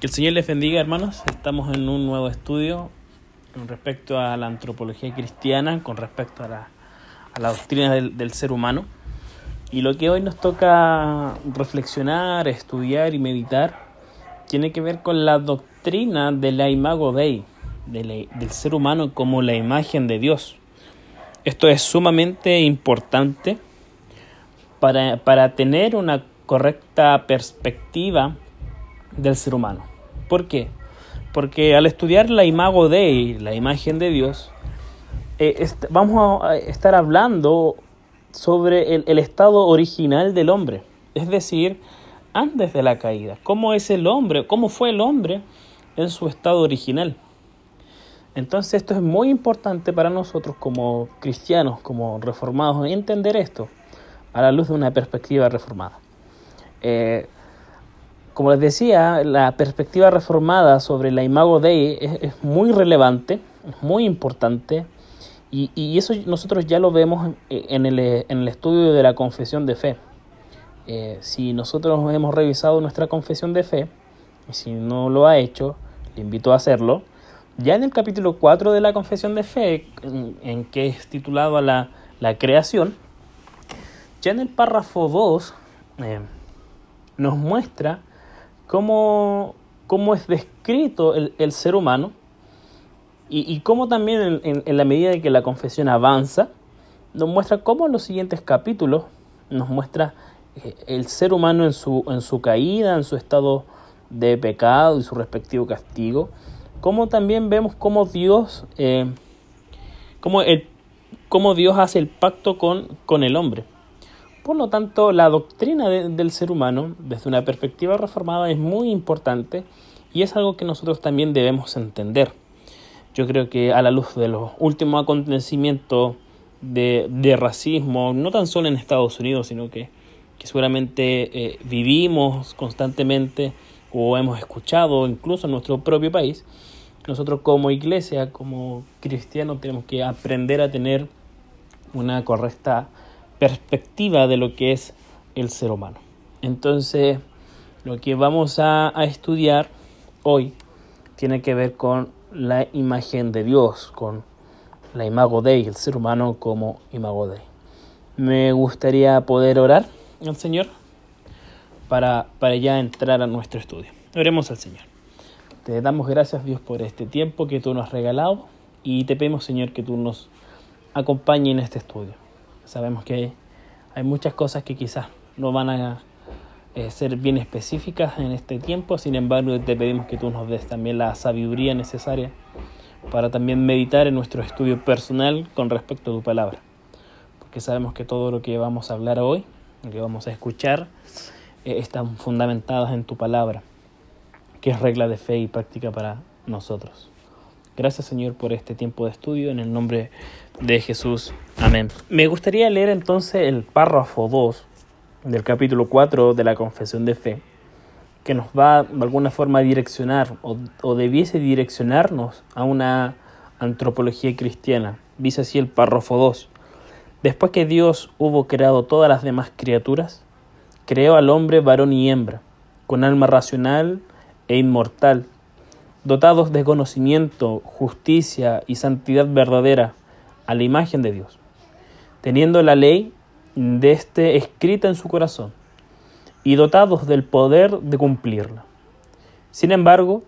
Que el Señor les bendiga, hermanos. Estamos en un nuevo estudio con respecto a la antropología cristiana, con respecto a la, a doctrina del, ser humano. Y lo que hoy nos toca reflexionar, estudiar y meditar tiene que ver con la doctrina de la imago Dei, del ser humano como la imagen de Dios. Esto es sumamente importante para, para tener una correcta perspectiva del ser humano. ¿Por qué? Porque al estudiar la imago Dei, la imagen de Dios, eh, vamos a estar hablando sobre el, estado original del hombre, es decir, antes de la caída. ¿Cómo es el hombre? ¿Cómo fue el hombre en su estado original? Entonces esto es muy importante para nosotros como cristianos, como reformados, entender esto a la luz de una perspectiva reformada. Eh, como les decía, la perspectiva reformada sobre la imago Dei es, es muy relevante, es muy importante, y, y, eso nosotros ya lo vemos en el, en el estudio de la confesión de fe. Eh, si nosotros hemos revisado nuestra confesión de fe, y si no lo ha hecho, le invito a hacerlo, ya en el capítulo 4 de la confesión de fe, en, en que es titulado la, la, creación, ya en el párrafo 2 eh, nos muestra cómo, cómo es descrito el, el ser humano y, y cómo también en, en, la medida de que la confesión avanza, nos muestra cómo en los siguientes capítulos nos muestra eh, el ser humano en su, en su caída, en su estado de pecado y su respectivo castigo, como también vemos cómo Dios, eh, cómo, el, cómo Dios hace el pacto con, con el hombre. Por lo tanto, la doctrina de, del ser humano, desde una perspectiva reformada, es muy importante y es algo que nosotros también debemos entender. Yo creo que a la luz de los últimos acontecimientos de, de racismo, no tan solo en Estados Unidos, sino que, que seguramente eh, vivimos constantemente o hemos escuchado incluso en nuestro propio país, nosotros como iglesia, como cristianos, tenemos que aprender a tener una correcta perspectiva de lo que es el ser humano. Entonces, lo que vamos a, estudiar hoy tiene que ver con la imagen de Dios, con la imago Dei, el ser humano como imago Dei. Me gustaría poder orar al Señor para, para ya entrar a nuestro estudio. Oremos al Señor. Te damos gracias Dios por este tiempo que tú nos has regalado y te pedimos Señor que tú nos acompañes en este estudio. Sabemos que hay muchas cosas que quizás no van a eh, ser bien específicas en este tiempo, sin embargo te pedimos que tú nos des también la sabiduría necesaria para también meditar en nuestro estudio personal con respecto a tu palabra. Porque sabemos que todo lo que vamos a hablar hoy, lo que vamos a escuchar, eh, están fundamentadas en tu palabra, que es regla de fe y práctica para nosotros. Gracias Señor por este tiempo de estudio en el nombre de Jesús. Amén. Me gustaría leer entonces el párrafo 2 del capítulo 4 de la Confesión de Fe, que nos va de alguna forma a direccionar o, o debiese direccionarnos a una antropología cristiana. Dice así el párrafo 2. Después que Dios hubo creado todas las demás criaturas, creó al hombre varón y hembra, con alma racional e inmortal, dotados de conocimiento, justicia y santidad verdadera, a la imagen de Dios, teniendo la ley de éste escrita en su corazón, y dotados del poder de cumplirla. Sin embargo,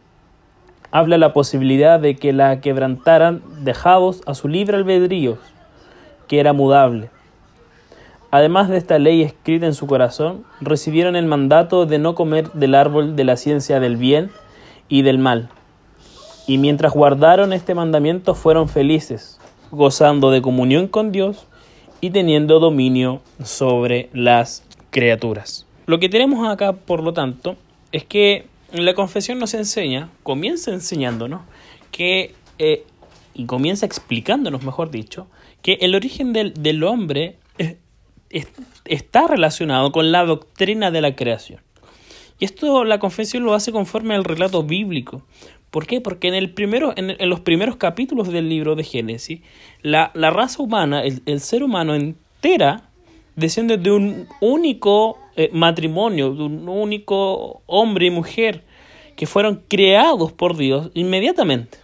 habla la posibilidad de que la quebrantaran dejados a su libre albedrío, que era mudable. Además de esta ley escrita en su corazón, recibieron el mandato de no comer del árbol de la ciencia del bien y del mal. Y mientras guardaron este mandamiento fueron felices, gozando de comunión con Dios y teniendo dominio sobre las criaturas. Lo que tenemos acá, por lo tanto, es que la confesión nos enseña, comienza enseñándonos, que, eh, y comienza explicándonos, mejor dicho, que el origen del, del hombre es, es, está relacionado con la doctrina de la creación. Y esto la confesión lo hace conforme al relato bíblico. ¿Por qué? Porque en, el primero, en, los primeros capítulos del libro de Génesis, la, la raza humana, el, el, ser humano entera, desciende de un único eh, matrimonio, de un único hombre y mujer, que fueron creados por Dios inmediatamente.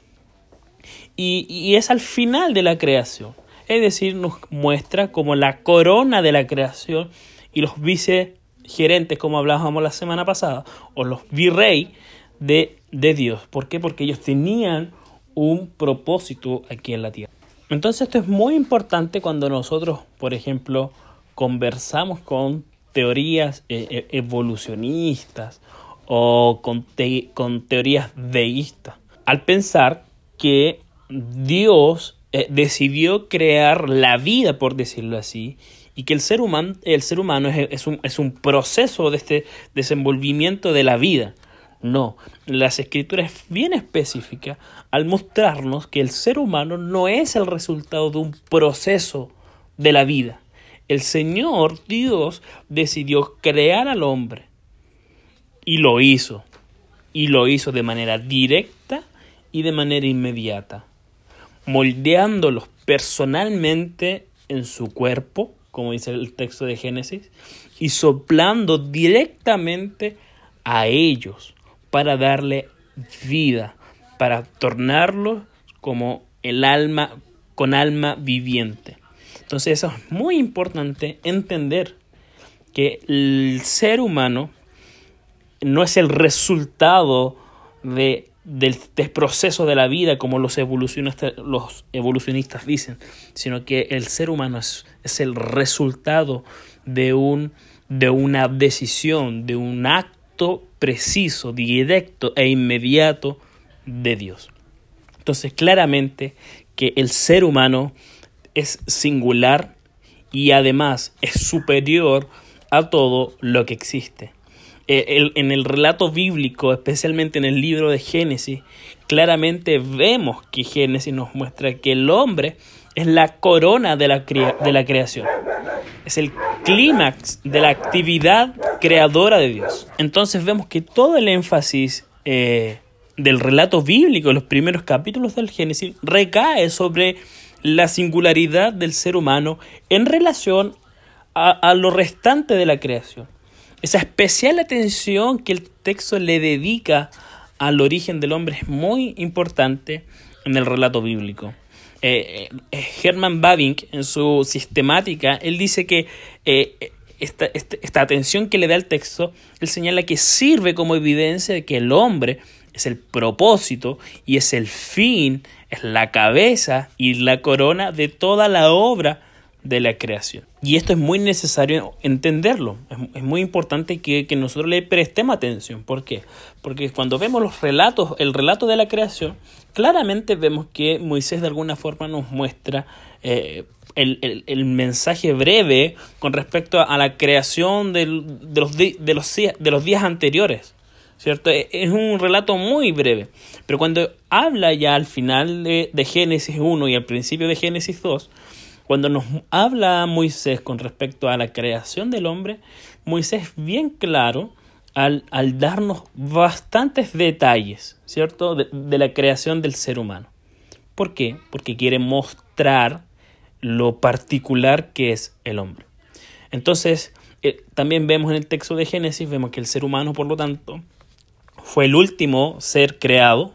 Y, y es al final de la creación. Es decir, nos muestra como la corona de la creación y los vicegerentes, como hablábamos la semana pasada, o los virrey de, de Dios. ¿Por qué? Porque ellos tenían un propósito aquí en la tierra. Entonces esto es muy importante cuando nosotros, por ejemplo, conversamos con teorías eh, eh, evolucionistas o con, con, teorías deístas, al pensar que Dios eh, decidió crear la vida, por decirlo así, y que el ser humano, el ser humano es, un, es un proceso de este desenvolvimiento de la vida. No, las escrituras es bien específica al mostrarnos que el ser humano no es el resultado de un proceso de la vida. El Señor Dios decidió crear al hombre y lo hizo. Y lo hizo de manera directa y de manera inmediata, moldeándolos personalmente en su cuerpo, como dice el texto de Génesis, y soplando directamente a ellos para darle vida, para tornarlo como el alma con alma viviente. Entonces eso es muy importante entender que el ser humano no es el resultado de, del, proceso de la vida como los evolucionistas, los evolucionistas dicen, sino que el ser humano es, es el resultado de, un, de una decisión, de un acto preciso, directo e inmediato de Dios. Entonces, claramente que el ser humano es singular y además es superior a todo lo que existe. Eh, en el relato bíblico, especialmente en el libro de Génesis, claramente vemos que Génesis nos muestra que el hombre es la corona de la, de la creación. Es el clímax de la actividad creadora de Dios. Entonces vemos que todo el énfasis eh, del relato bíblico, los primeros capítulos del Génesis, recae sobre la singularidad del ser humano en relación a, a lo restante de la creación. Esa especial atención que el texto le dedica al origen del hombre es muy importante en el relato bíblico. Eh, eh, Herman Babink en su sistemática, él dice que eh, esta, este, esta, atención que le da el texto, él señala que sirve como evidencia de que el hombre es el propósito y es el fin, es la cabeza y la corona de toda la obra de la creación. Y esto es muy necesario entenderlo. Es, muy importante que, que, nosotros le prestemos atención. ¿Por qué? Porque cuando vemos los relatos, el relato de la creación, claramente vemos que Moisés de alguna forma nos muestra eh, el, el, mensaje breve con respecto a la creación del, de, los, de, los, de los días anteriores. ¿Cierto? E, es un relato muy breve. Pero cuando habla ya al final de, de Génesis 1 y al principio de Génesis 2, cuando nos habla Moisés con respecto a la creación del hombre, Moisés bien claro al, al darnos bastantes detalles, ¿cierto?, de, la creación del ser humano. ¿Por qué? Porque quiere mostrar lo particular que es el hombre. Entonces, eh, también vemos en el texto de Génesis, vemos que el ser humano, por lo tanto, fue el último ser creado,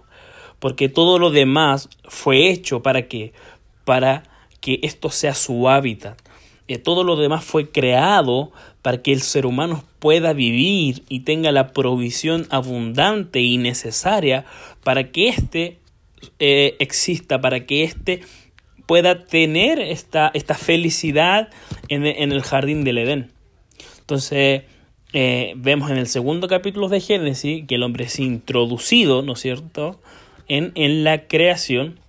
porque todo lo demás fue hecho para que para que esto sea su hábitat. Eh, todo lo demás fue creado para que el ser humano pueda vivir y tenga la provisión abundante y necesaria para que éste eh, exista, para que éste pueda tener esta, esta felicidad en, el jardín del Edén. Entonces, eh, vemos en el segundo capítulo de Génesis que el hombre es introducido, ¿no es cierto?, en, en la creación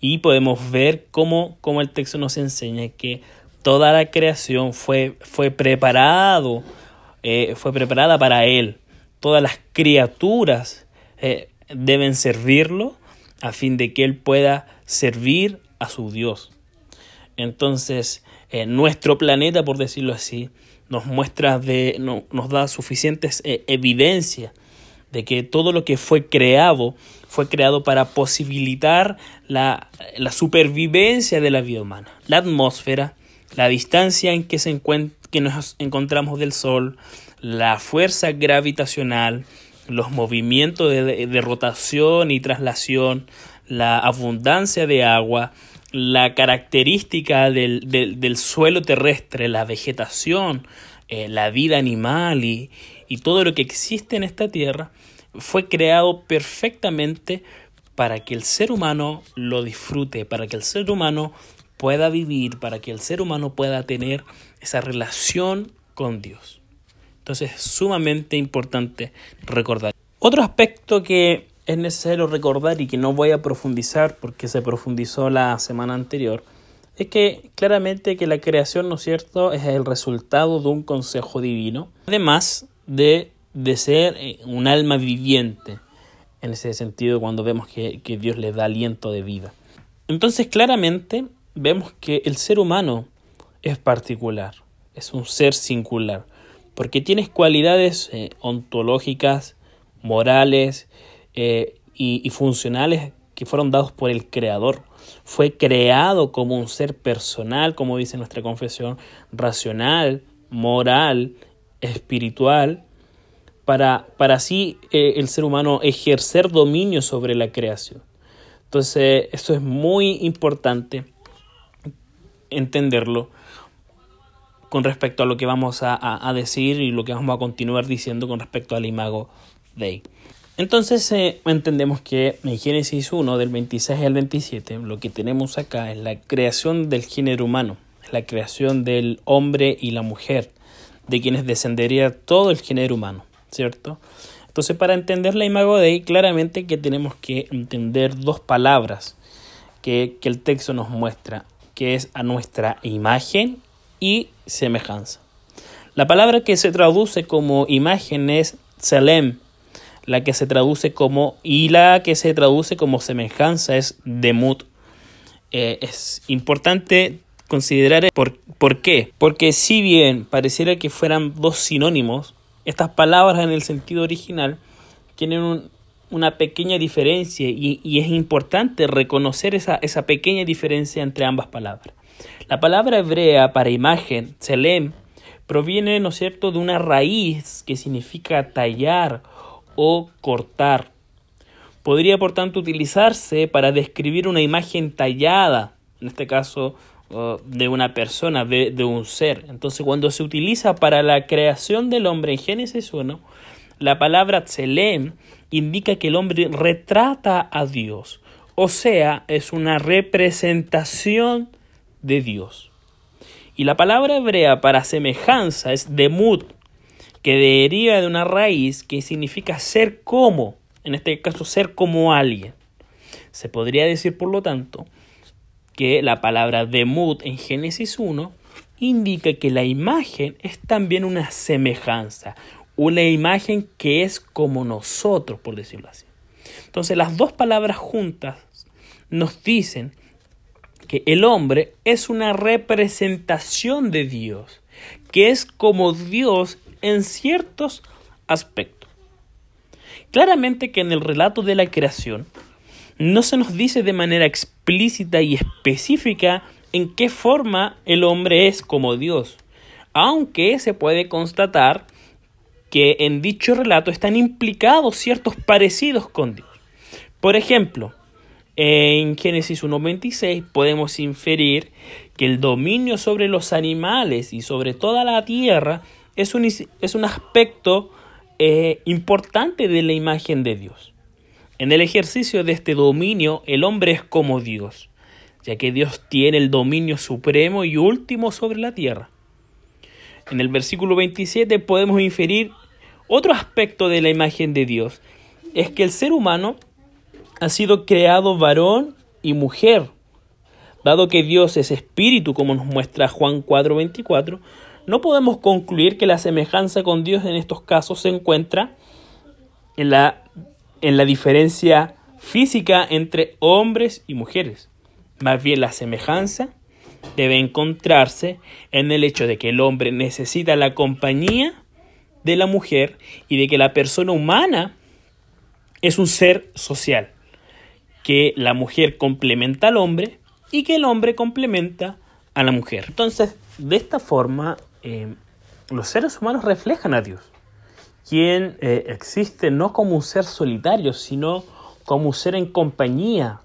y podemos ver cómo, cómo el texto nos enseña que toda la creación fue, fue preparado, eh, fue preparada para Él. Todas las criaturas eh, deben servirlo a fin de que Él pueda servir a su Dios. Entonces, eh, nuestro planeta, por decirlo así, nos muestra de, no, nos da suficientes evidencias de que todo lo que fue creado fue creado para posibilitar la, supervivencia de la vida humana. La atmósfera, la distancia en que, se que nos encontramos del Sol, la fuerza gravitacional, los movimientos de, rotación y traslación, la abundancia de agua, la característica del, suelo terrestre, la vegetación, eh, la vida animal y, y todo lo que existe en esta tierra, fue creado perfectamente para que el ser humano lo disfrute, para que el ser humano pueda vivir, para que el ser humano pueda tener esa relación con Dios. Entonces es sumamente importante recordar. Otro aspecto que es necesario recordar y que no voy a profundizar porque se profundizó la semana anterior, es que claramente que la creación, ¿no es cierto?, es el resultado de un consejo divino, además de, de ser eh, un alma viviente, en ese sentido cuando vemos que, que Dios le da aliento de vida. Entonces claramente vemos que el ser humano es particular, es un ser singular, porque tienes cualidades eh, ontológicas, morales eh, y, y funcionales que fueron dados por el Creador. Fue creado como un ser personal, como dice nuestra confesión, racional, moral, espiritual, para, para así eh, el ser humano ejercer dominio sobre la creación. Entonces, eso es muy importante entenderlo con respecto a lo que vamos a, decir y lo que vamos a continuar diciendo con respecto al imago Dei. Entonces eh, entendemos que en Génesis 1 del 26 al 27 lo que tenemos acá es la creación del género humano, la creación del hombre y la mujer, de quienes descendería todo el género humano, ¿cierto? Entonces para entender la imago Dei claramente que tenemos que entender dos palabras que, que el texto nos muestra, que es a nuestra imagen y semejanza. La palabra que se traduce como imagen es Selem, la que se traduce como y la que se traduce como semejanza es Demut. Eh, es importante considerar por, por qué. Porque si bien pareciera que fueran dos sinónimos, estas palabras en el sentido original tienen una pequeña diferencia y, es importante reconocer esa, esa pequeña diferencia entre ambas palabras. La palabra hebrea para imagen, selem, proviene, ¿no es cierto?, de una raíz que significa tallar o cortar. Podría, por tanto, utilizarse para describir una imagen tallada, en este caso, de una persona, de, de, un ser. Entonces, cuando se utiliza para la creación del hombre en Génesis 1, la palabra tselem indica que el hombre retrata a Dios, o sea, es una representación de Dios. Y la palabra hebrea para semejanza es demut, que deriva de una raíz que significa ser como, en este caso ser como alguien. Se podría decir, por lo tanto, que la palabra demut en Génesis 1 indica que la imagen es también una semejanza, una imagen que es como nosotros, por decirlo así. Entonces las dos palabras juntas nos dicen que el hombre es una representación de Dios, que es como Dios en ciertos aspectos. Claramente que en el relato de la creación no se nos dice de manera explícita y específica en qué forma el hombre es como Dios, aunque se puede constatar que en dicho relato están implicados ciertos parecidos con Dios. Por ejemplo, en Génesis 1.26 podemos inferir que el dominio sobre los animales y sobre toda la tierra es un, es un aspecto eh, importante de la imagen de Dios. En el ejercicio de este dominio, el hombre es como Dios, ya que Dios tiene el dominio supremo y último sobre la tierra. En el versículo 27 podemos inferir otro aspecto de la imagen de Dios, es que el ser humano ha sido creado varón y mujer. Dado que Dios es espíritu, como nos muestra Juan 4:24, no podemos concluir que la semejanza con Dios en estos casos se encuentra en la, en la diferencia física entre hombres y mujeres. Más bien la semejanza debe encontrarse en el hecho de que el hombre necesita la compañía de la mujer y de que la persona humana es un ser social que la mujer complementa al hombre y que el hombre complementa a la mujer. Entonces, de esta forma, eh, los seres humanos reflejan a Dios. Quien eh, existe no como un ser solitario, sino como un ser en compañía,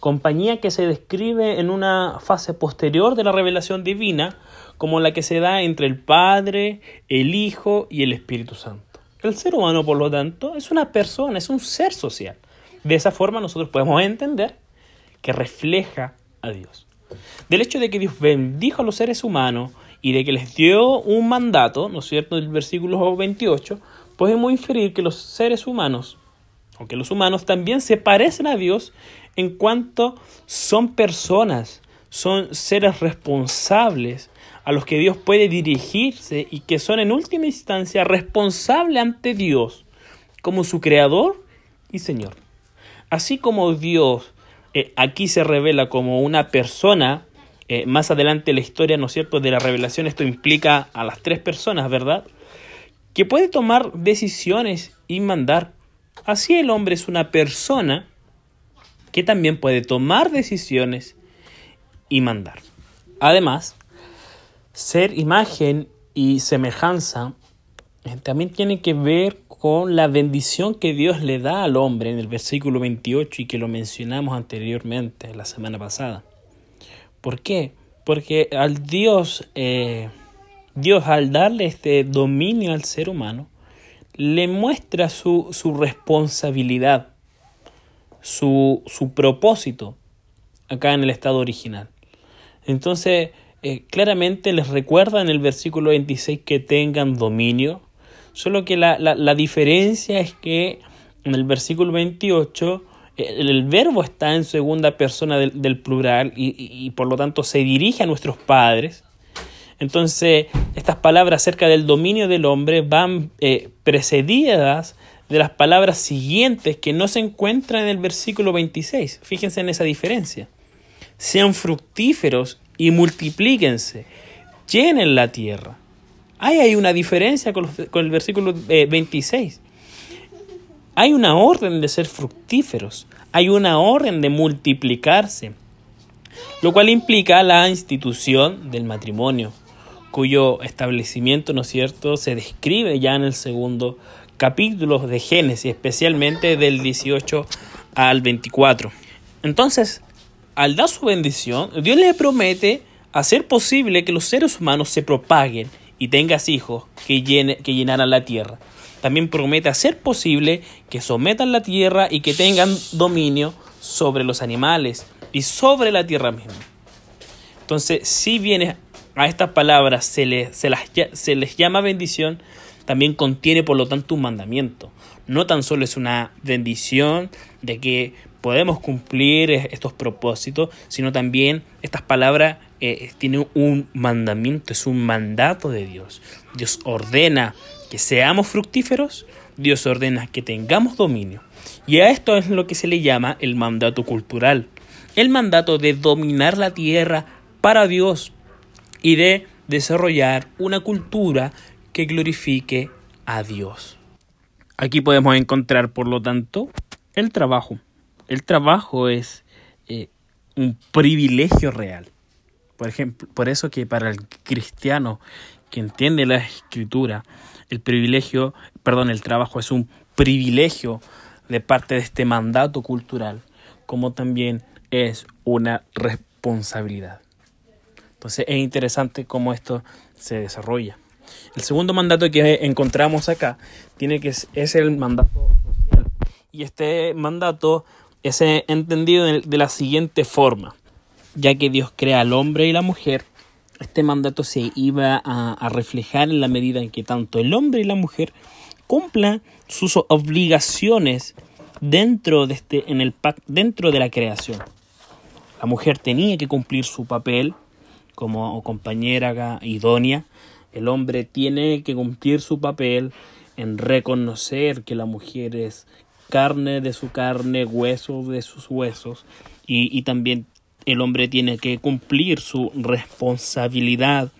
compañía que se describe en una fase posterior de la revelación divina, como la que se da entre el Padre, el Hijo y el Espíritu Santo. El ser humano, por lo tanto, es una persona, es un ser social. De esa forma nosotros podemos entender que refleja a Dios. Del hecho de que Dios bendijo a los seres humanos y de que les dio un mandato, ¿no es cierto?, del versículo 28, podemos inferir que los seres humanos, aunque los humanos también se parecen a Dios en cuanto son personas, son seres responsables a los que Dios puede dirigirse y que son en última instancia responsables ante Dios como su creador y Señor. Así como Dios eh, aquí se revela como una persona, eh, más adelante la historia, ¿no es cierto?, de la revelación, esto implica a las tres personas, ¿verdad? Que puede tomar decisiones y mandar. Así el hombre es una persona que también puede tomar decisiones y mandar. Además, ser imagen y semejanza eh, también tiene que ver con la bendición que Dios le da al hombre en el versículo 28 y que lo mencionamos anteriormente la semana pasada. ¿Por qué? Porque al Dios, eh, Dios al darle este dominio al ser humano, le muestra su, su responsabilidad, su, su propósito acá en el estado original. Entonces, eh, claramente les recuerda en el versículo 26 que tengan dominio, Solo que la, la, diferencia es que en el versículo 28 el, verbo está en segunda persona del, plural y, por lo tanto se dirige a nuestros padres. Entonces, estas palabras acerca del dominio del hombre van eh, precedidas de las palabras siguientes que no se encuentran en el versículo 26. Fíjense en esa diferencia. Sean fructíferos y multiplíquense, llenen la tierra. Ahí hay una diferencia con, el versículo 26. Eh, hay una orden de ser fructíferos, hay una orden de multiplicarse, lo cual implica la institución del matrimonio, cuyo establecimiento, ¿no es cierto?, se describe ya en el segundo capítulo de Génesis, especialmente del 18 al 24. Entonces, al dar su bendición, Dios le promete hacer posible que los seres humanos se propaguen y tengas hijos que, llene, que llenaran la tierra. También promete hacer posible que sometan la tierra y que tengan dominio sobre los animales y sobre la tierra misma. Entonces, si viene a estas palabras se les, se, las, se les llama bendición, también contiene por lo tanto un mandamiento. No tan solo es una bendición de que podemos cumplir estos propósitos, sino también estas palabras eh, tienen un mandamiento, es un mandato de Dios. Dios ordena que seamos fructíferos, Dios ordena que tengamos dominio. Y a esto es lo que se le llama el mandato cultural, el mandato de dominar la tierra para Dios y de desarrollar una cultura que glorifique a Dios. Aquí podemos encontrar, por lo tanto, el trabajo el trabajo es eh, un privilegio real. Por ejemplo, por eso que para el cristiano que entiende la escritura, el privilegio, perdón, el trabajo es un privilegio de parte de este mandato cultural, como también es una responsabilidad. Entonces es interesante cómo esto se desarrolla. El segundo mandato que encontramos acá tiene que es el mandato social. Y este mandato es entendido de la siguiente forma. Ya que Dios crea al hombre y la mujer, este mandato se iba a, reflejar en la medida en que tanto el hombre y la mujer cumplan sus obligaciones dentro de, este, en el, dentro de la creación. La mujer tenía que cumplir su papel como compañera idónea. El hombre tiene que cumplir su papel en reconocer que la mujer es carne de su carne, hueso de sus huesos, y, también el hombre tiene que cumplir su responsabilidad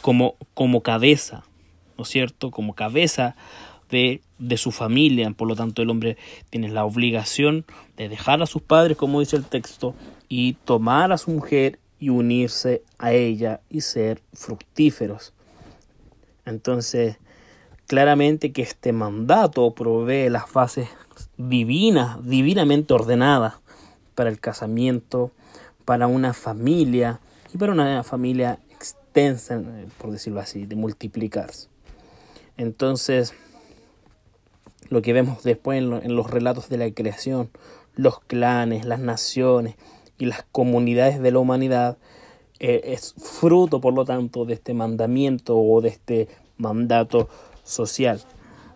como, como cabeza, ¿no es cierto? Como cabeza de, de, su familia. Por lo tanto, el hombre tiene la obligación de dejar a sus padres, como dice el texto, y tomar a su mujer y unirse a ella y ser fructíferos. Entonces, claramente que este mandato provee las bases divinas, divinamente ordenadas para el casamiento, para una familia y para una familia extensa, por decirlo así, de multiplicarse. Entonces, lo que vemos después en, los relatos de la creación, los clanes, las naciones y las comunidades de la humanidad, eh, es fruto, por lo tanto, de este mandamiento o de este mandato social.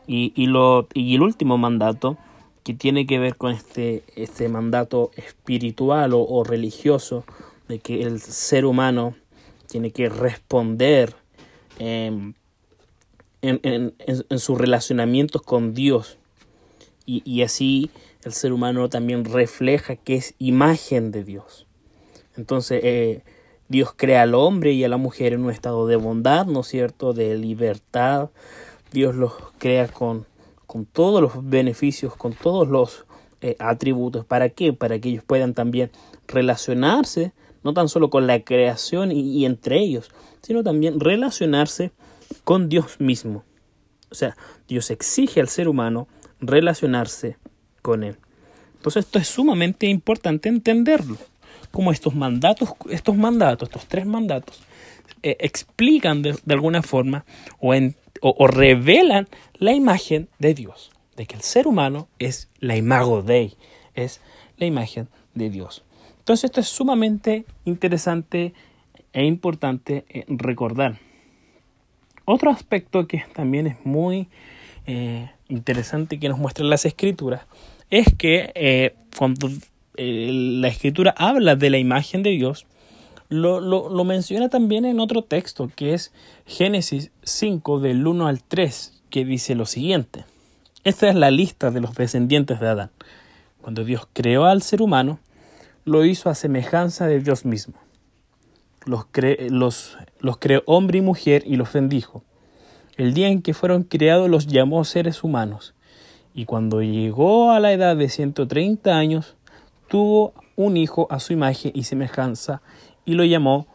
Y, y, lo, y el último mandato, que tiene que ver con este, este mandato espiritual o, religioso, de que el ser humano tiene que responder em, en, en, en, sus relacionamientos con Dios. Y, y, así el ser humano también refleja que es imagen de Dios. Entonces, eh, Dios crea al hombre y a la mujer en un estado de bondad, ¿no es cierto?, de libertad. Dios los crea con, con todos los beneficios, con todos los eh, atributos. ¿Para qué? Para que ellos puedan también relacionarse, no tan solo con la creación y entre ellos, sino también relacionarse con Dios mismo. O sea, Dios exige al ser humano relacionarse con Él. Entonces esto es sumamente importante entenderlo. Como estos mandatos, estos mandatos, estos tres mandatos, eh, explican de, alguna forma o, revelan la imagen de Dios. De que el ser humano es la imago Dei, es la imagen de Dios. Entonces esto es sumamente interesante e importante eh, recordar. Otro aspecto que también es muy eh, interesante que nos muestran las escrituras es que eh, cuando eh, la escritura habla de la imagen de Dios, lo, lo, lo, menciona también en otro texto que es Génesis 5 del 1 al 3, que dice lo siguiente. Esta es la lista de los descendientes de Adán. Cuando Dios creó al ser humano, lo hizo a semejanza de Dios mismo los, los, los creó hombre y mujer y los bendijo. El día en que fueron creados los llamó seres humanos, y cuando llegó a la edad de 130 años, tuvo un hijo a su imagen y semejanza, y lo llamó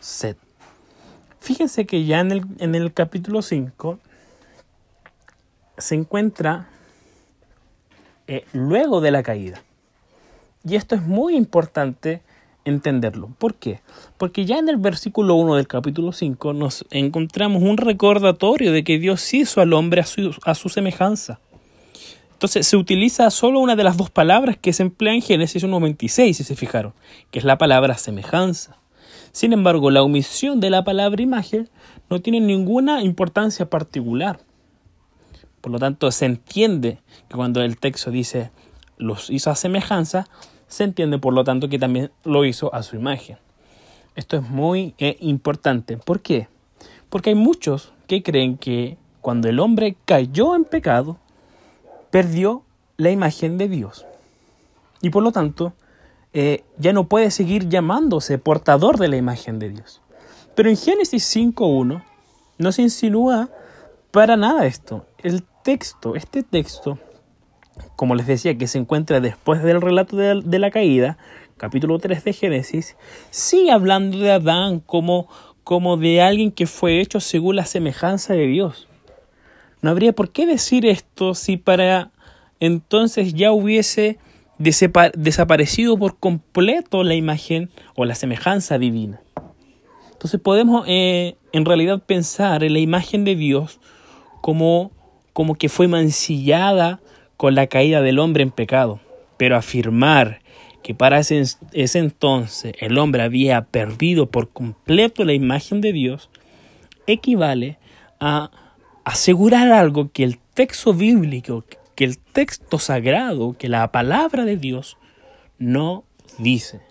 Seth. Fíjense que ya en el, en el capítulo 5 se encuentra eh, luego de la caída. Y esto es muy importante entenderlo. ¿Por qué? Porque ya en el versículo 1 del capítulo 5 nos encontramos un recordatorio de que Dios hizo al hombre a su, a su semejanza. Entonces se utiliza solo una de las dos palabras que se emplea en Génesis 1.26, si se fijaron, que es la palabra semejanza. Sin embargo, la omisión de la palabra imagen no tiene ninguna importancia particular. Por lo tanto, se entiende que cuando el texto dice los hizo a semejanza, se entiende por lo tanto que también lo hizo a su imagen. Esto es muy eh, importante. ¿Por qué? Porque hay muchos que creen que cuando el hombre cayó en pecado, perdió la imagen de Dios. Y por lo tanto, eh, ya no puede seguir llamándose portador de la imagen de Dios. Pero en Génesis 5.1 no se insinúa para nada esto. El texto, este texto, como les decía, que se encuentra después del relato de, la caída, capítulo 3 de Génesis, sigue hablando de Adán como, como de alguien que fue hecho según la semejanza de Dios. No habría por qué decir esto si para entonces ya hubiese desaparecido por completo la imagen o la semejanza divina. Entonces podemos eh, en realidad pensar en la imagen de Dios como, como que fue mancillada con la caída del hombre en pecado, pero afirmar que para ese, entonces el hombre había perdido por completo la imagen de Dios, equivale a asegurar algo que el texto bíblico, que el texto sagrado, que la palabra de Dios no dice.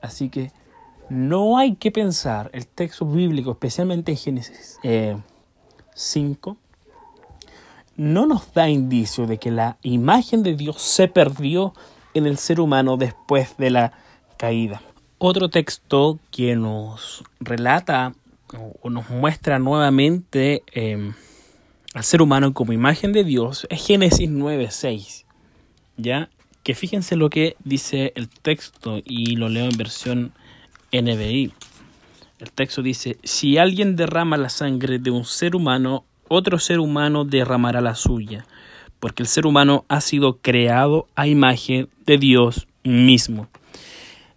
Así que no hay que pensar el texto bíblico, especialmente en Génesis 5, eh, no nos da indicio de que la imagen de Dios se perdió en el ser humano después de la caída. Otro texto que nos relata o nos muestra nuevamente em, al ser humano como imagen de Dios es Génesis 9.6. ¿Ya? Que fíjense lo que dice el texto y lo leo en versión NBI. El texto dice, si alguien derrama la sangre de un ser humano otro ser humano derramará la suya, porque el ser humano ha sido creado a imagen de Dios mismo.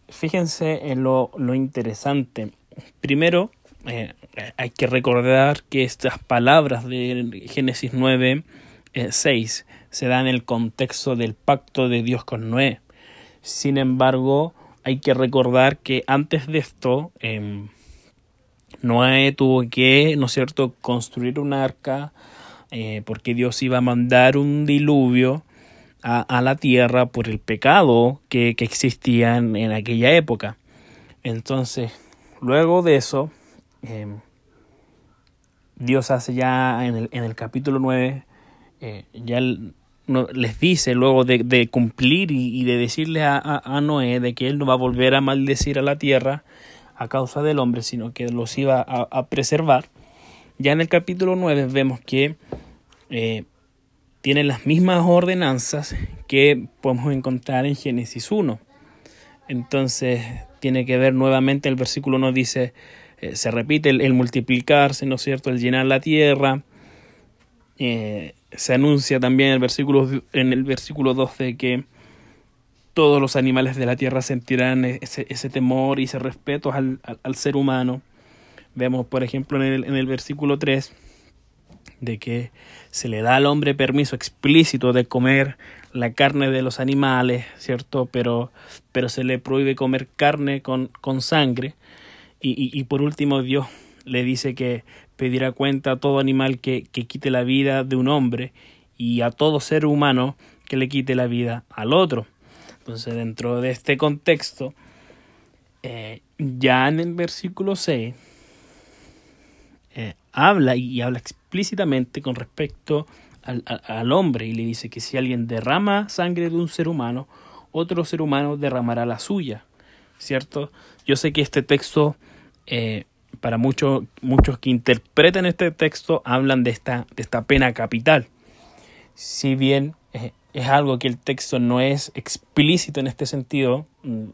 Fíjense en lo, interesante. Primero, eh, hay que recordar que estas palabras de Génesis 9, 6 eh, se dan en el contexto del pacto de Dios con Noé. Sin embargo, hay que recordar que antes de esto, eh, Noé tuvo que, ¿no es cierto?, construir un arca eh, porque Dios iba a mandar un diluvio a, la tierra por el pecado que, existía en, aquella época. Entonces, luego de eso, em, Dios hace ya en el, en el capítulo 9, eh, ya les dice luego de, cumplir y, de decirle a, Noé de que él no va a volver a maldecir a la tierra a causa del hombre, sino que los iba a, preservar. Ya en el capítulo 9 vemos que eh, tiene las mismas ordenanzas que podemos encontrar en Génesis 1. Entonces tiene que ver nuevamente el versículo 1 dice, eh, se repite el, multiplicarse, ¿no es cierto?, el llenar la tierra. Eh, se anuncia también el versículo, en el versículo 12 que todos los animales de la tierra sentirán ese, ese temor y ese respeto al, al, ser humano. Vemos, por ejemplo, en el, en el versículo 3 de que se le da al hombre permiso explícito de comer la carne de los animales, ¿cierto? Pero, pero se le prohíbe comer carne con, con sangre. Y, y, y, por último, Dios le dice que pedirá cuenta a todo animal que, que quite la vida de un hombre y a todo ser humano que le quite la vida al otro. Entonces, dentro de este contexto, eh, ya en el versículo 6, eh, habla y habla explícitamente con respecto al, al, hombre y le dice que si alguien derrama sangre de un ser humano, otro ser humano derramará la suya, ¿cierto? Yo sé que este texto, eh, para muchos, muchos que interpretan este texto, hablan de esta, de esta pena capital. Si bien es algo que el texto no es explícito en este sentido, mm,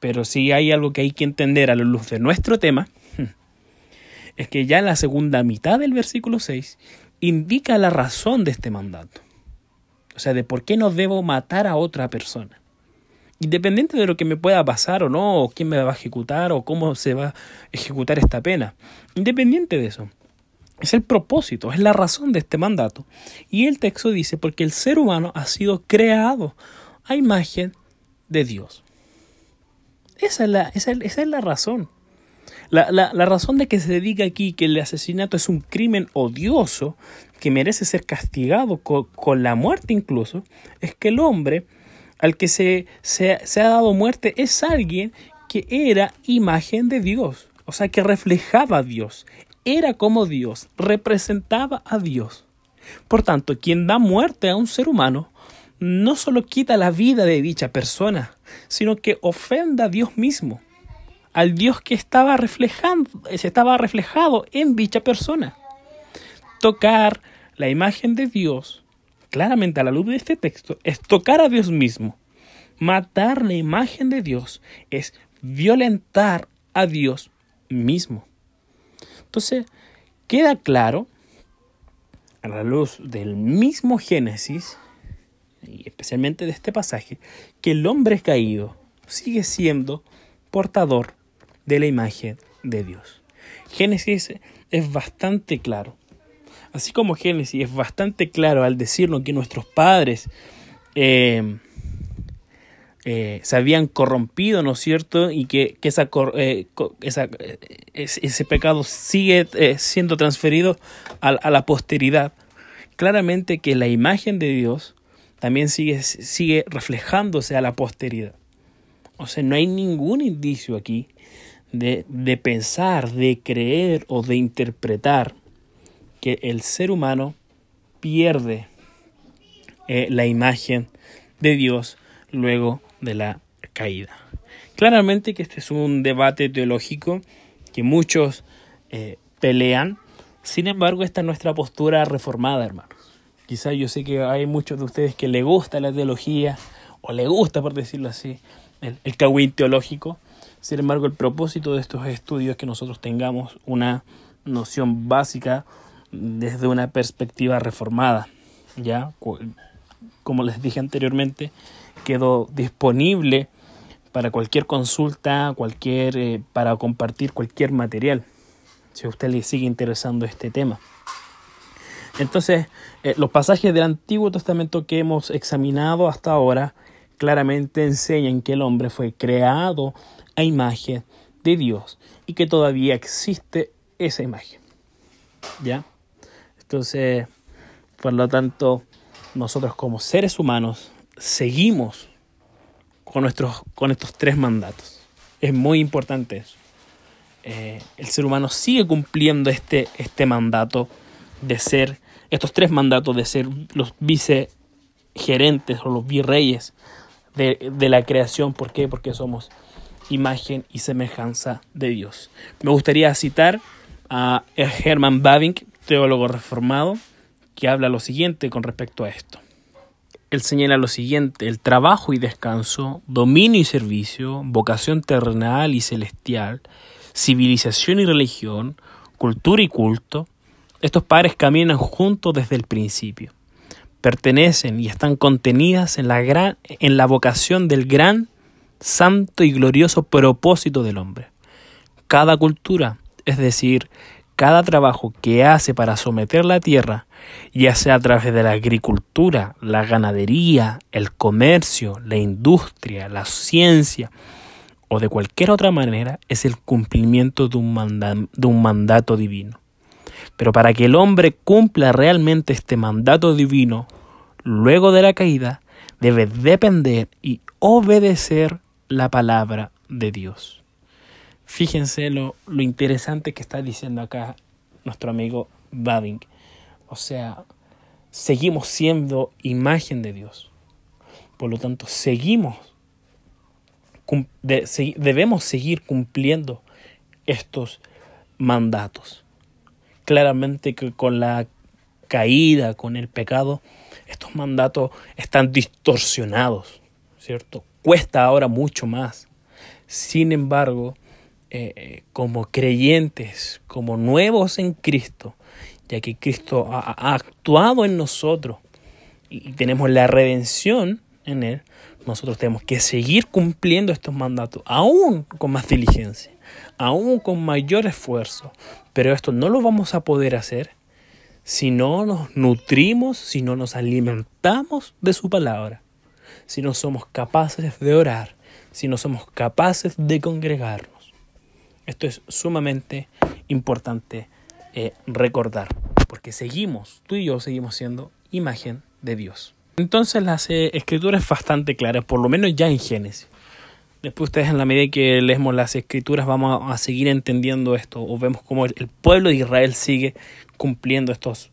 pero sí hay algo que hay que entender a la luz de nuestro tema, es que ya en la segunda mitad del versículo 6 indica la razón de este mandato. O sea, de por qué no debo matar a otra persona. Independiente de lo que me pueda pasar o no, o quién me va a ejecutar, o cómo se va a ejecutar esta pena. Independiente de eso. Es el propósito, es la razón de este mandato. Y el texto dice, porque el ser humano ha sido creado a imagen de Dios. Esa es la, esa, es la razón. La, la, la, razón de que se diga aquí que el asesinato es un crimen odioso que merece ser castigado con, con la muerte incluso, es que el hombre al que se, se, se ha dado muerte es alguien que era imagen de Dios, o sea, que reflejaba a Dios, era como Dios, representaba a Dios. Por tanto, quien da muerte a un ser humano no solo quita la vida de dicha persona, sino que ofenda a Dios mismo, al Dios que estaba reflejando, estaba reflejado en dicha persona. Tocar la imagen de Dios, claramente a la luz de este texto, es tocar a Dios mismo. Matar la imagen de Dios es violentar a Dios mismo. Entonces, queda claro, a la luz del mismo Génesis, y especialmente de este pasaje, que el hombre caído sigue siendo portador de la imagen de Dios. Génesis es bastante claro. Así como Génesis es bastante claro al decirnos que nuestros padres eh, eh, se habían corrompido, ¿no es cierto? Y que, esa, eh, eh, ese pecado sigue siendo transferido a, la posteridad. Claramente que la imagen de Dios también sigue, sigue reflejándose a la posteridad. O sea, no hay ningún indicio aquí de, de pensar, de creer o de interpretar que el ser humano pierde la imagen de Dios luego de la caída. Claramente que este es un debate teológico que muchos eh, pelean, sin embargo esta es nuestra postura reformada, hermanos. Quizás yo sé que hay muchos de ustedes que le gusta la teología, o le gusta, por decirlo así, el, el teológico. Sin embargo, el propósito de estos estudios es que nosotros tengamos una noción básica desde una perspectiva reformada. Ya, como les dije anteriormente, quedó disponible para cualquier consulta, cualquier eh, para compartir cualquier material, si a usted le sigue interesando este tema. Entonces, eh, los pasajes del Antiguo Testamento que hemos examinado hasta ahora claramente enseñan que el hombre fue creado a imagen de Dios y que todavía existe esa imagen. ¿Ya? Entonces, por lo tanto, nosotros como seres humanos seguimos con, nuestros, con estos tres mandatos. Es muy importante eso. Eh, el ser humano sigue cumpliendo este, este mandato de ser, estos tres mandatos de ser los vicegerentes o los virreyes de, de la creación. ¿Por qué? Porque somos imagen y semejanza de Dios. Me gustaría citar a Herman Babink, teólogo reformado, que habla lo siguiente con respecto a esto. Él señala lo siguiente, el trabajo y descanso, dominio y servicio, vocación terrenal y celestial, civilización y religión, cultura y culto, estos pares caminan juntos desde el principio. Pertenecen y están contenidas en la, gran, en la vocación del gran, santo y glorioso propósito del hombre. Cada cultura, es decir, cada trabajo que hace para someter la tierra, ya sea a través de la agricultura, la ganadería, el comercio, la industria, la ciencia o de cualquier otra manera, es el cumplimiento de un, de un mandato divino. Pero para que el hombre cumpla realmente este mandato divino, luego de la caída, debe depender y obedecer la palabra de Dios. Fíjense lo, lo interesante que está diciendo acá nuestro amigo Babing. O sea, seguimos siendo imagen de Dios. Por lo tanto, seguimos, debemos seguir cumpliendo estos mandatos. Claramente que con la caída, con el pecado, estos mandatos están distorsionados, ¿cierto? Cuesta ahora mucho más. Sin embargo, eh, como creyentes, como nuevos en Cristo, ya que Cristo ha, actuado en nosotros y tenemos la redención en Él, nosotros tenemos que seguir cumpliendo estos mandatos, aún con más diligencia, aún con mayor esfuerzo. Pero esto no lo vamos a poder hacer si no nos nutrimos, si no nos alimentamos de su palabra, si no somos capaces de orar, si no somos capaces de congregarnos. Esto es sumamente importante eh, recordar, porque seguimos, tú y yo seguimos siendo imagen de Dios. Entonces las eh, escrituras bastante claras, por lo menos ya en Génesis. Después ustedes en la medida que leemos las escrituras vamos a, seguir entendiendo esto o vemos cómo el, pueblo de Israel sigue cumpliendo estos,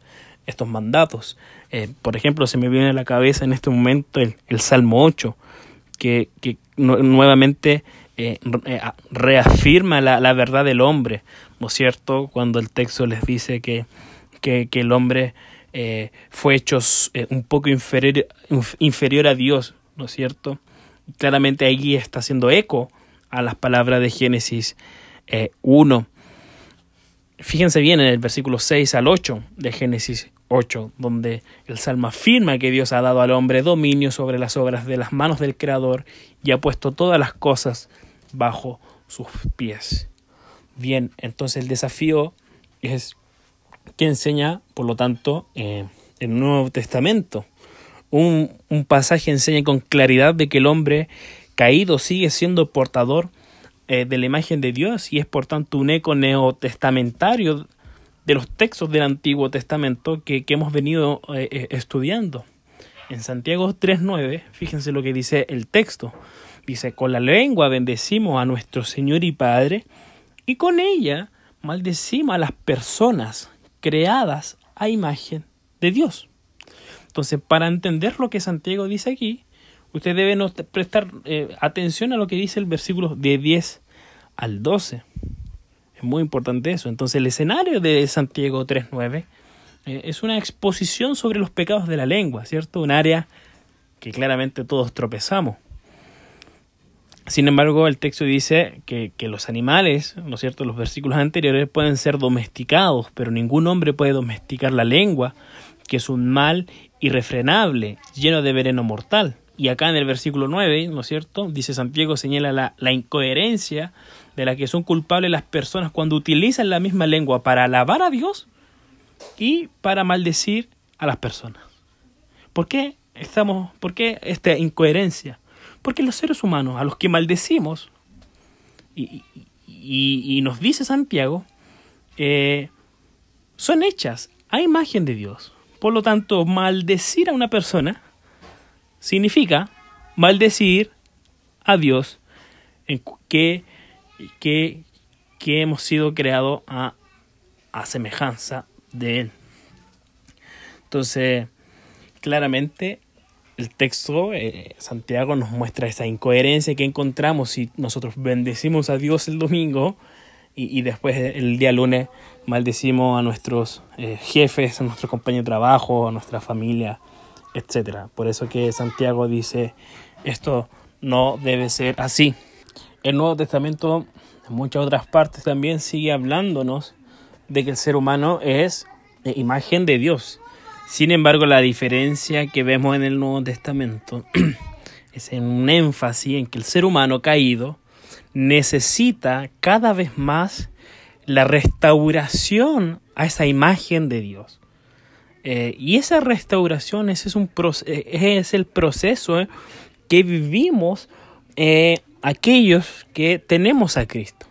estos mandatos. Eh, por ejemplo, se me viene a la cabeza en este momento el, Salmo 8, que, que nuevamente eh, eh, reafirma la, verdad del hombre, ¿no es cierto? Cuando el texto les dice que, que, el hombre eh, fue hecho un poco inferior, inferior a Dios, ¿no es cierto? Claramente allí está haciendo eco a las palabras de Génesis 1. Fíjense bien en el versículo 6 al 8 de Génesis 8, donde el Salmo afirma que Dios ha dado al hombre dominio sobre las obras de las manos del Creador y ha puesto todas las cosas bajo sus pies. Bien, entonces el desafío es que enseña, por lo tanto, eh, el Nuevo Testamento. Un, pasaje enseña con claridad de que el hombre caído sigue siendo portador eh, de la imagen de Dios y es por tanto un eco neotestamentario de los textos del Antiguo Testamento que, hemos venido eh, estudiando. En Santiago 3.9, fíjense lo que dice el texto. Dice, con la lengua bendecimos a nuestro Señor y Padre, y con ella maldecimos a las personas creadas a imagen de Dios. Entonces, para entender lo que Santiago dice aquí, usted debe prestar eh, atención a lo que dice el versículo de 10 al 12. Es muy importante eso. Entonces, el escenario de Santiago 3.9 eh, es una exposición sobre los pecados de la lengua, ¿cierto? Un área que claramente todos tropezamos. Sin embargo, el texto dice que, que, los animales, ¿no es cierto? Los versículos anteriores pueden ser domesticados, pero ningún hombre puede domesticar la lengua, que es un mal irrefrenable, lleno de veneno mortal. Y acá en el versículo 9, ¿no es cierto? Dice Santiago, señala la, la incoherencia de la que son culpables las personas cuando utilizan la misma lengua para alabar a Dios y para maldecir a las personas. ¿Por qué estamos, por qué esta incoherencia? Porque los seres humanos, a los que maldecimos, y, nos dice Santiago, eh, son hechas a imagen de Dios. Por lo tanto, maldecir a una persona significa maldecir a Dios en que, que, que hemos sido creados a, a semejanza de Él. Entonces, claramente el texto, eh, Santiago nos muestra esa incoherencia que encontramos si nosotros bendecimos a Dios el domingo y, y después el día lunes maldecimos a nuestros eh, jefes, a nuestros compañeros de trabajo, a nuestra familia, etc. Por eso que Santiago dice, esto no debe ser así. El Nuevo Testamento, en muchas otras partes también sigue hablándonos de que el ser humano es imagen de Dios. Sin embargo, la diferencia que vemos en el Nuevo Testamento es en un énfasis en que el ser humano caído necesita cada vez más la restauración a esa imagen de Dios. Eh, y esa restauración ese es, un eh, es el proceso eh, que vivimos aquellos que tenemos a Cristo.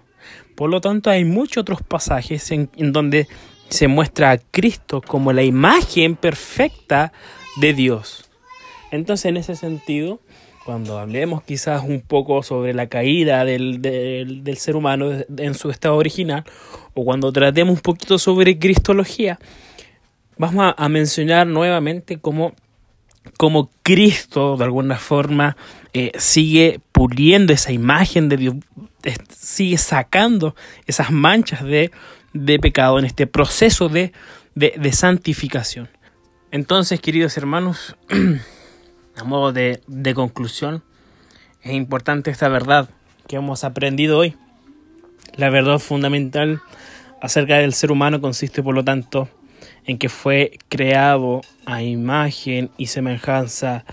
Por lo tanto, hay muchos otros pasajes en donde se muestra a Cristo como la imagen perfecta de Dios. Entonces, en ese sentido, cuando hablemos quizás un poco sobre la caída del, del, ser humano en su estado original, o cuando tratemos un poquito sobre cristología, vamos a, a mencionar nuevamente cómo, cómo, Cristo de alguna forma eh, sigue puliendo esa imagen de Dios, sigue sacando esas manchas de, de pecado en este proceso de, de, santificación. Entonces, queridos hermanos, a modo de, conclusión, es importante esta verdad que hemos aprendido hoy. La verdad fundamental acerca del ser humano consiste, por lo tanto, en que fue creado a imagen y semejanza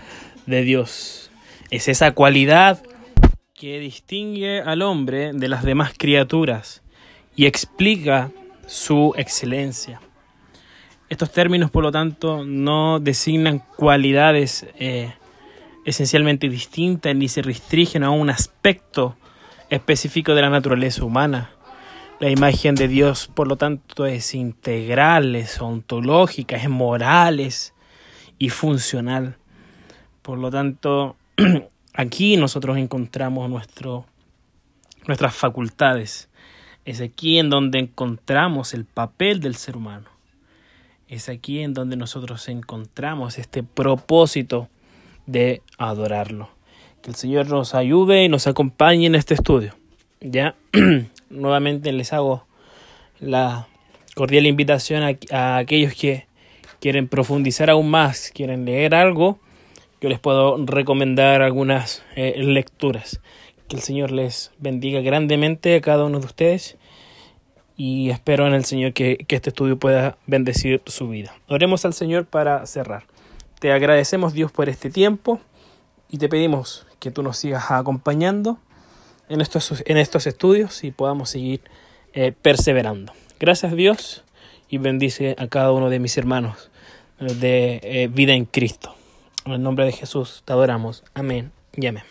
de Dios. Es esa cualidad que distingue al hombre de las demás criaturas y explica su excelencia. Estos términos, por lo tanto, no designan cualidades eh, esencialmente distintas ni se restringen a un aspecto específico de la naturaleza humana. La imagen de Dios, por lo tanto, es integral, es ontológica, es moral es y funcional. Por lo tanto, aquí nosotros encontramos nuestro, nuestras facultades. Es aquí en donde encontramos el papel del ser humano. Es aquí en donde nosotros encontramos este propósito de adorarlo. Que el Señor nos ayude y nos acompañe en este estudio. Ya, nuevamente les hago la cordial invitación a, aquellos que quieren profundizar aún más, quieren leer algo, yo les puedo recomendar algunas eh, lecturas. Que el Señor les bendiga grandemente a cada uno de ustedes y espero en el Señor que, este estudio pueda bendecir su vida. Oremos al Señor para cerrar. Te agradecemos Dios por este tiempo y te pedimos que tú nos sigas acompañando en estos, en estos estudios y podamos seguir eh, perseverando. Gracias Dios y bendice a cada uno de mis hermanos de eh, vida en Cristo. En el nombre de Jesús te adoramos. Amén y amén.